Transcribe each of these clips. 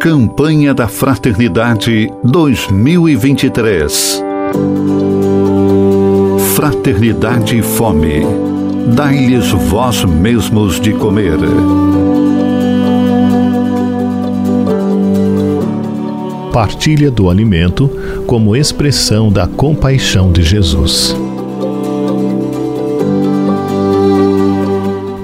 Campanha da Fraternidade 2023. Fraternidade e Fome. Dai-lhes vós mesmos de comer. Partilha do alimento como expressão da compaixão de Jesus.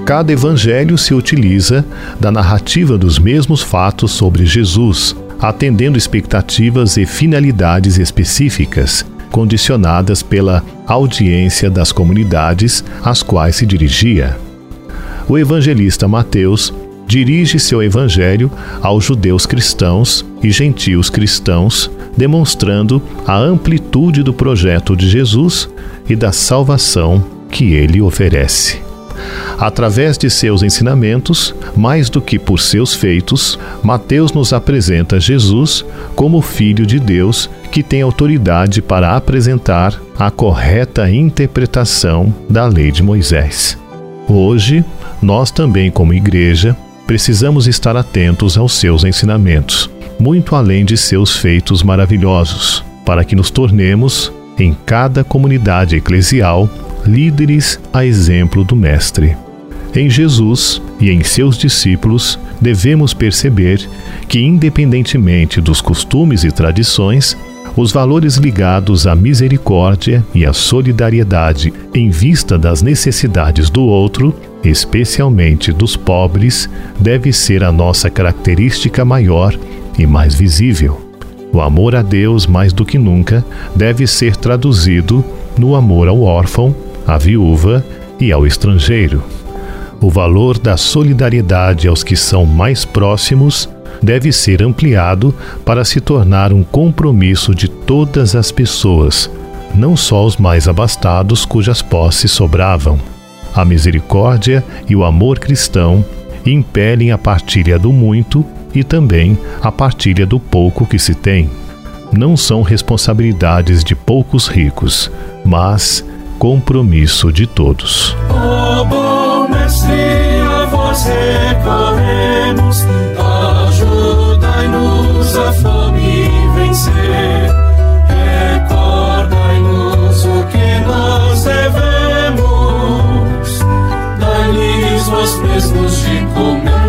Cada evangelho se utiliza da narrativa dos mesmos fatos sobre Jesus, atendendo expectativas e finalidades específicas, condicionadas pela audiência das comunidades às quais se dirigia. O evangelista Mateus dirige seu evangelho aos judeus cristãos e gentios cristãos, demonstrando a amplitude do projeto de Jesus e da salvação que ele oferece. Através de seus ensinamentos, mais do que por seus feitos, Mateus nos apresenta Jesus como Filho de Deus que tem autoridade para apresentar a correta interpretação da lei de Moisés. Hoje, nós também, como igreja, precisamos estar atentos aos seus ensinamentos, muito além de seus feitos maravilhosos, para que nos tornemos, em cada comunidade eclesial, líderes a exemplo do Mestre. Em Jesus e em seus discípulos, devemos perceber que, independentemente dos costumes e tradições, os valores ligados à misericórdia e à solidariedade em vista das necessidades do outro, especialmente dos pobres, deve ser a nossa característica maior e mais visível. O amor a Deus, mais do que nunca, deve ser traduzido no amor ao órfão, à viúva e ao estrangeiro. O valor da solidariedade aos que são mais próximos deve ser ampliado para se tornar um compromisso de todas as pessoas, não só os mais abastados cujas posses sobravam. A misericórdia e o amor cristão impelem a partilha do muito e também a partilha do pouco que se tem. Não são responsabilidades de poucos ricos, mas compromisso de todos. Ó oh, bom mestre, a vós recorremos, ajudai-nos a fome vencer. Recordai-nos o que nós devemos, dai-lhes vós mesmos de comer.